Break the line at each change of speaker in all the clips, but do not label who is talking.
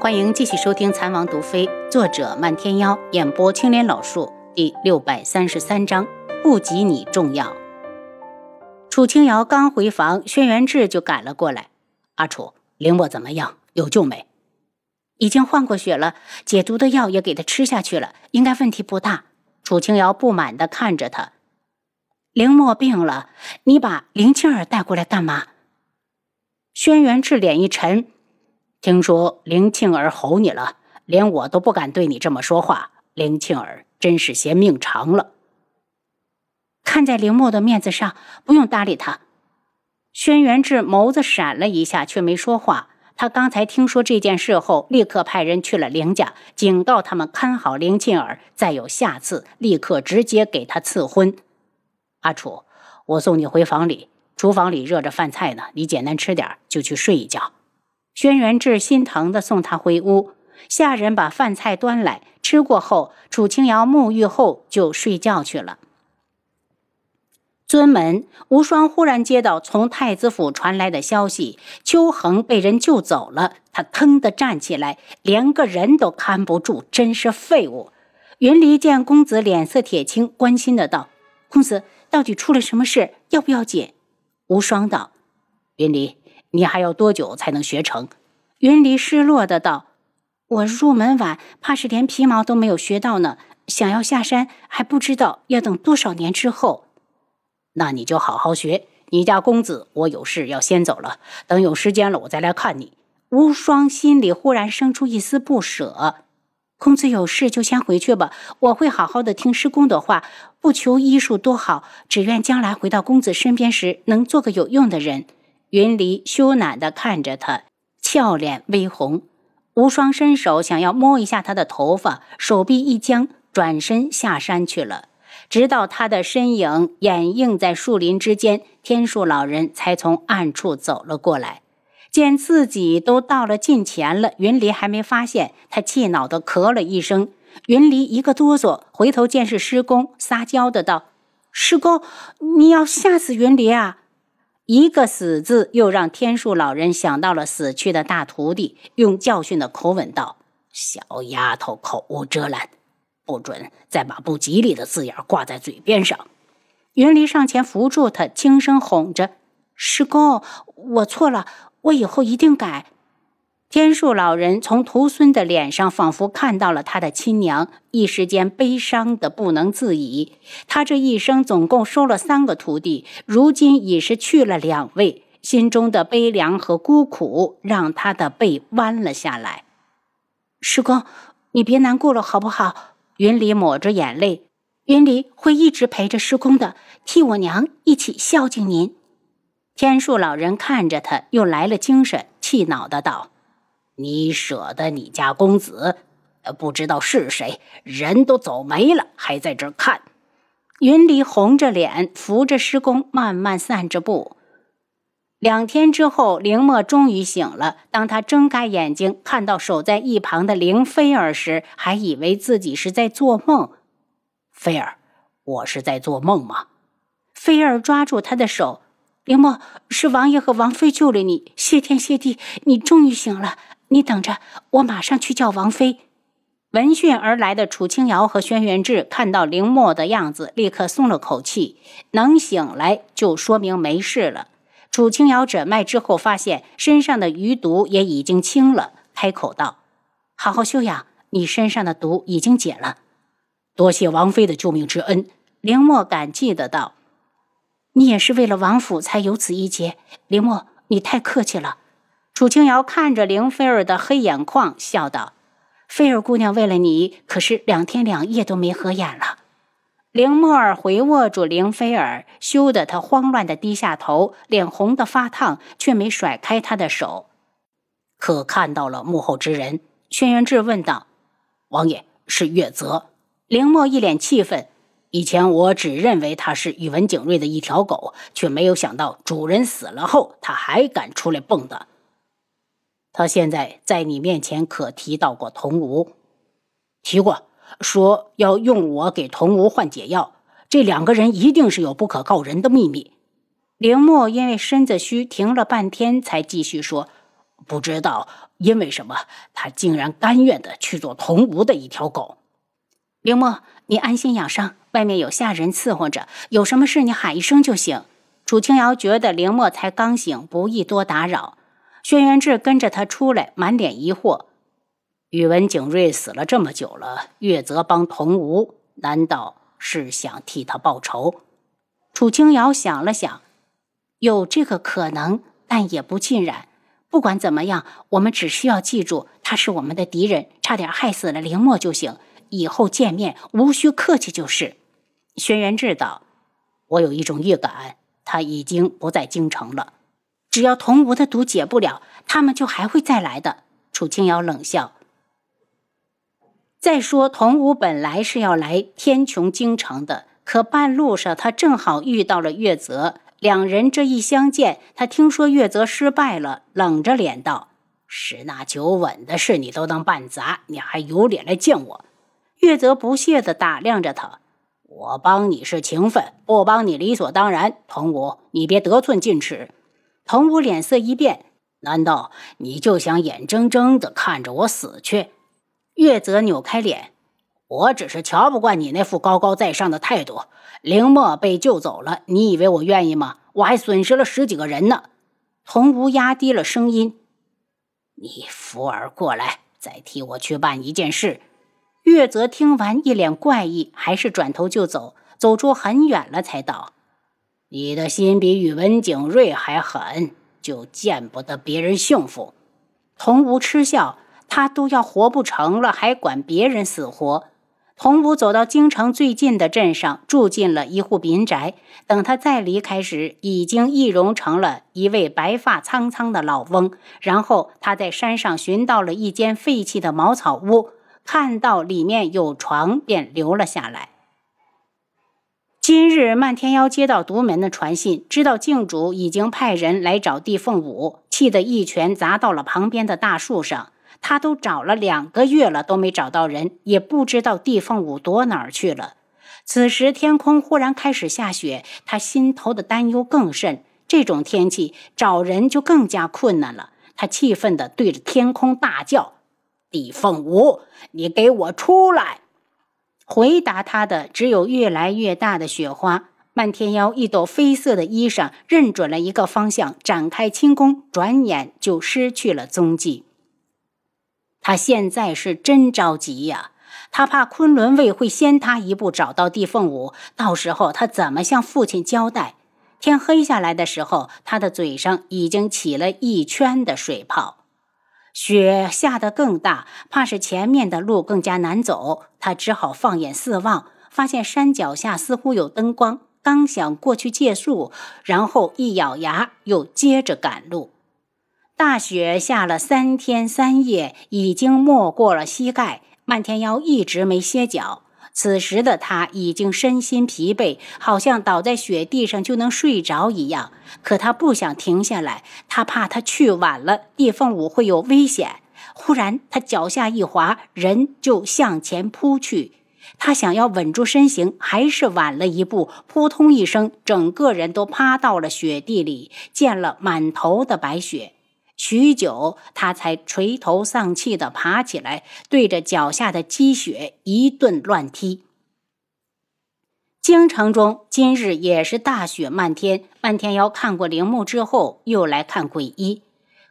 欢迎继续收听《残王毒妃》，作者漫天妖，演播青莲老树，第六百三十三章，不及你重要。楚清瑶刚回房，轩辕志就赶了过来。阿楚，凌墨怎么样？有救没？
已经换过血了，解毒的药也给他吃下去了，应该问题不大。
楚清瑶不满地看着他。
凌墨病了，你把林青儿带过来干嘛？
轩辕志脸一沉。听说林庆儿吼你了，连我都不敢对你这么说话。林庆儿真是嫌命长了。
看在林墨的面子上，不用搭理他。
轩辕志眸子闪了一下，却没说话。他刚才听说这件事后，立刻派人去了林家，警告他们看好林庆儿，再有下次，立刻直接给他赐婚。阿楚，我送你回房里，厨房里热着饭菜呢，你简单吃点，就去睡一觉。轩辕志心疼地送他回屋，下人把饭菜端来，吃过后，楚清瑶沐浴后就睡觉去了。尊门无双忽然接到从太子府传来的消息，秋恒被人救走了。他腾地站起来，连个人都看不住，真是废物。云离见公子脸色铁青，关心的道：“
公子到底出了什么事？要不要紧？”
无双道：“云离。”你还要多久才能学成？云离失落的道：“
我入门晚，怕是连皮毛都没有学到呢。想要下山，还不知道要等多少年之后。
那你就好好学。你家公子，我有事要先走了。等有时间了，我再来看你。”
无双心里忽然生出一丝不舍。公子有事就先回去吧，我会好好的听师公的话，不求医术多好，只愿将来回到公子身边时，能做个有用的人。
云离羞赧地看着他，俏脸微红。无双伸手想要摸一下他的头发，手臂一僵，转身下山去了。直到他的身影掩映在树林之间，天树老人才从暗处走了过来。见自己都到了近前了，云离还没发现，他气恼地咳了一声。云离一个哆嗦，回头见是师公，撒娇的道：“
师公，你要吓死云离啊！”
一个“死”字，又让天树老人想到了死去的大徒弟，用教训的口吻道：“小丫头，口无遮拦，不准再把不吉利的字眼挂在嘴边上。”
云离上前扶住他，轻声哄着：“师公，我错了，我以后一定改。”
天树老人从徒孙的脸上仿佛看到了他的亲娘，一时间悲伤的不能自已。他这一生总共收了三个徒弟，如今已是去了两位，心中的悲凉和孤苦让他的背弯了下来。
师公，你别难过了，好不好？
云离抹着眼泪，
云离会一直陪着师公的，替我娘一起孝敬您。
天树老人看着他，又来了精神，气恼的道。你舍得你家公子？不知道是谁，人都走没了，还在这看。云离红着脸，扶着师公，慢慢散着步。两天之后，凌墨终于醒了。当他睁开眼睛，看到守在一旁的凌菲儿时，还以为自己是在做梦。菲儿，我是在做梦吗？
菲儿抓住他的手，凌墨，是王爷和王妃救了你，谢天谢地，你终于醒了。你等着，我马上去叫王妃。
闻讯而来的楚清瑶和轩辕志看到凌墨的样子，立刻松了口气。能醒来就说明没事了。楚清瑶诊脉之后，发现身上的余毒也已经清了，开口道：“好好休养，你身上的毒已经解了。多谢王妃的救命之恩。”凌墨感激的道：“
你也是为了王府才有此一劫，凌墨，你太客气了。”
楚清瑶看着凌菲儿的黑眼眶，笑道：“
菲儿姑娘为了你，可是两天两夜都没合眼了。”
凌墨儿回握住凌菲儿，羞得她慌乱的低下头，脸红的发烫，却没甩开他的手。可看到了幕后之人，轩辕志问道：“王爷是月泽。”凌墨一脸气愤：“以前我只认为他是宇文景睿的一条狗，却没有想到主人死了后，他还敢出来蹦跶。”他现在在你面前可提到过童无？提过，说要用我给童无换解药。这两个人一定是有不可告人的秘密。林墨因为身子虚，停了半天，才继续说：“不知道因为什么，他竟然甘愿的去做童无的一条狗。
林墨，你安心养伤，外面有下人伺候着，有什么事你喊一声就行。楚清瑶觉得林墨才刚醒，不宜多打扰。轩辕志跟着他出来，满脸疑惑：
宇文景睿死了这么久了，月泽帮童无，难道是想替他报仇？
楚清瑶想了想，有这个可能，但也不尽然。不管怎么样，我们只需要记住他是我们的敌人，差点害死了林墨就行。以后见面无需客气就是。
轩辕志道：“我有一种预感，他已经不在京城了。
只要童无的毒解不了，他们就还会再来的。”楚清瑶冷笑。再说，童无本来是要来天穹京城的，可半路上他正好遇到了月泽，两人这一相见，他听说月泽失败了，冷着脸道：“
十拿九稳的事你都能办砸，你还有脸来见我？”
月泽不屑地打量着他：“
我帮你是情分，不帮你理所当然。童无，你别得寸进尺。”
童武脸色一变：“
难道你就想眼睁睁地看着我死去？”
月泽扭开脸：“
我只是瞧不惯你那副高高在上的态度。凌墨被救走了，你以为我愿意吗？我还损失了十几个人呢。”
童武压低了声音：“
你扶儿过来，再替我去办一件事。”
月泽听完，一脸怪异，还是转头就走。走出很远了，才道：“
你的心比宇文景睿还狠，就见不得别人幸福。”
童无嗤笑：“他都要活不成了，还管别人死活？”童无走到京城最近的镇上，住进了一户民宅。等他再离开时，已经易容成了一位白发苍苍的老翁。然后他在山上寻到了一间废弃的茅草屋。看到里面有床，便留了下来。今日漫天妖接到独门的传信，知道镜主已经派人来找地凤舞，气得一拳砸到了旁边的大树上。他都找了两个月了，都没找到人，也不知道地凤舞躲哪儿去了。此时天空忽然开始下雪，他心头的担忧更甚。这种天气找人就更加困难了。他气愤地对着天空大叫。地凤舞，你给我出来！回答他的只有越来越大的雪花。漫天妖一朵绯色的衣裳，认准了一个方向，展开轻功，转眼就失去了踪迹。他现在是真着急呀！他怕昆仑卫会先他一步找到地凤舞，到时候他怎么向父亲交代？天黑下来的时候，他的嘴上已经起了一圈的水泡。雪下得更大，怕是前面的路更加难走。他只好放眼四望，发现山脚下似乎有灯光。刚想过去借宿，然后一咬牙，又接着赶路。大雪下了三天三夜，已经没过了膝盖。漫天妖一直没歇脚。此时的他已经身心疲惫，好像倒在雪地上就能睡着一样。可他不想停下来，他怕他去晚了，地凤舞会有危险。忽然，他脚下一滑，人就向前扑去。他想要稳住身形，还是晚了一步，扑通一声，整个人都趴到了雪地里，溅了满头的白雪。许久，他才垂头丧气地爬起来，对着脚下的积雪一顿乱踢。京城中今日也是大雪漫天。漫天妖看过陵墓之后，又来看鬼医。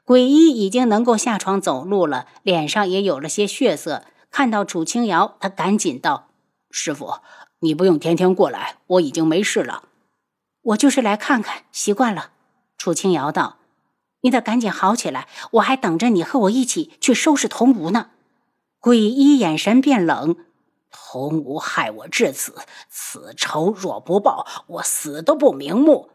鬼医已经能够下床走路了，脸上也有了些血色。看到楚清瑶，他赶紧道：“师傅，你不用天天过来，我已经没事了。我就是来看看，习惯了。”楚清瑶道。你得赶紧好起来，我还等着你和我一起去收拾童无呢。鬼医眼神变冷，童无害我至此，此仇若不报，我死都不瞑目。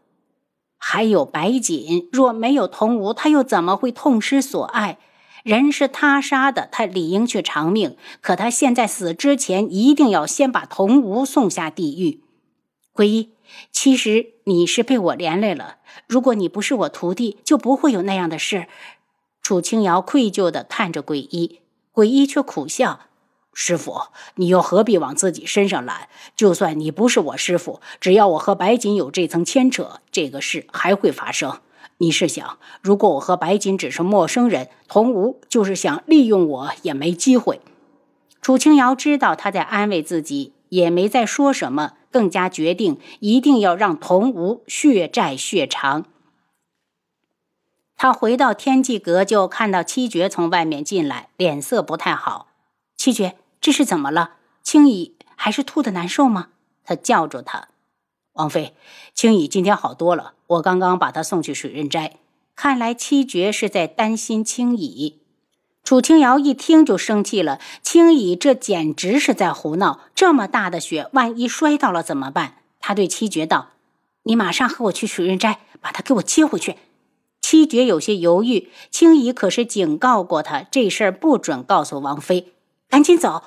还有白锦，若没有童无，他又怎么会痛失所爱？人是他杀的，他理应去偿命。可他现在死之前，一定要先把童无送下地狱。鬼医。其实你是被我连累了。如果你不是我徒弟，就不会有那样的事。楚清瑶愧疚地看着鬼医，鬼医却苦笑：“师傅，你又何必往自己身上揽？就算你不是我师傅，只要我和白锦有这层牵扯，这个事还会发生。
你是想，如果我和白锦只是陌生人，童无就是想利用我也没机会。
楚清瑶知道他在安慰自己，也没再说什么，更加决定一定要让童无血债血偿。他回到天际阁，就看到七绝从外面进来，脸色不太好。七绝，这是怎么了？青姨还是吐的难受吗？他叫住他。
王妃，青姨今天好多了。我刚刚把她送去水刃斋，
看来七绝是在担心青姨。楚清瑶一听就生气了，青姨这简直是在胡闹！这么大的雪，万一摔到了怎么办？他对七绝道：“你马上和我去水刃斋，把她给我接回去。”七绝有些犹豫，青姨可是警告过他，这事儿不准告诉王妃。赶紧走！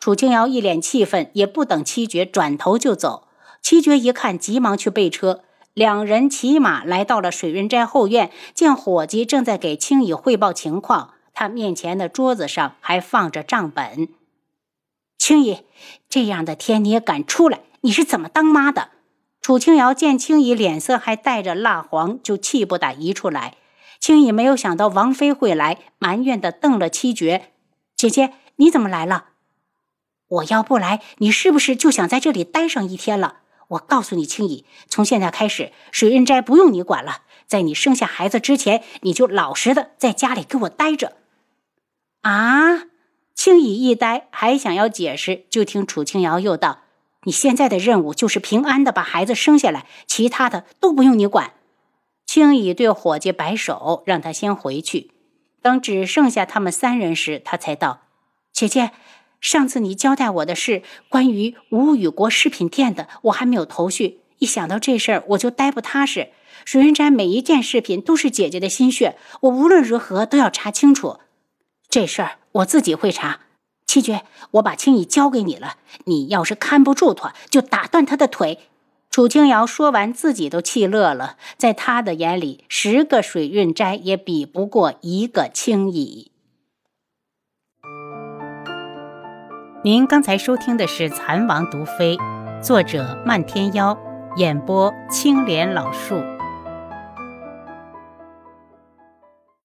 楚清瑶一脸气愤，也不等七绝，转头就走。七绝一看，急忙去备车。两人骑马来到了水润斋后院，见伙计正在给青姨汇报情况。他面前的桌子上还放着账本。青姨，这样的天你也敢出来？你是怎么当妈的？楚清瑶见青姨脸色还带着蜡黄，就气不打一处来。青姨没有想到王妃会来，埋怨的瞪了七绝：“姐姐，你怎么来了？我要不来，你是不是就想在这里待上一天了？”我告诉你，青姨，从现在开始，水润斋不用你管了。在你生下孩子之前，你就老实的在家里给我待着。啊！青姨一呆，还想要解释，就听楚清瑶又道：“你现在的任务就是平安的把孩子生下来，其他的都不用你管。”青姨对伙计摆手，让他先回去。等只剩下他们三人时，他才道：“姐姐。”上次你交代我的事，关于吴雨国饰品店的，我还没有头绪。一想到这事儿，我就呆不踏实。水云斋每一件饰品都是姐姐的心血，我无论如何都要查清楚。这事儿我自己会查。七绝，我把青衣交给你了，你要是看不住他，就打断他的腿。楚清瑶说完，自己都气乐了。在他的眼里，十个水润斋也比不过一个青姨。
您刚才收听的是《蚕王毒妃》，作者漫天妖，演播青莲老树。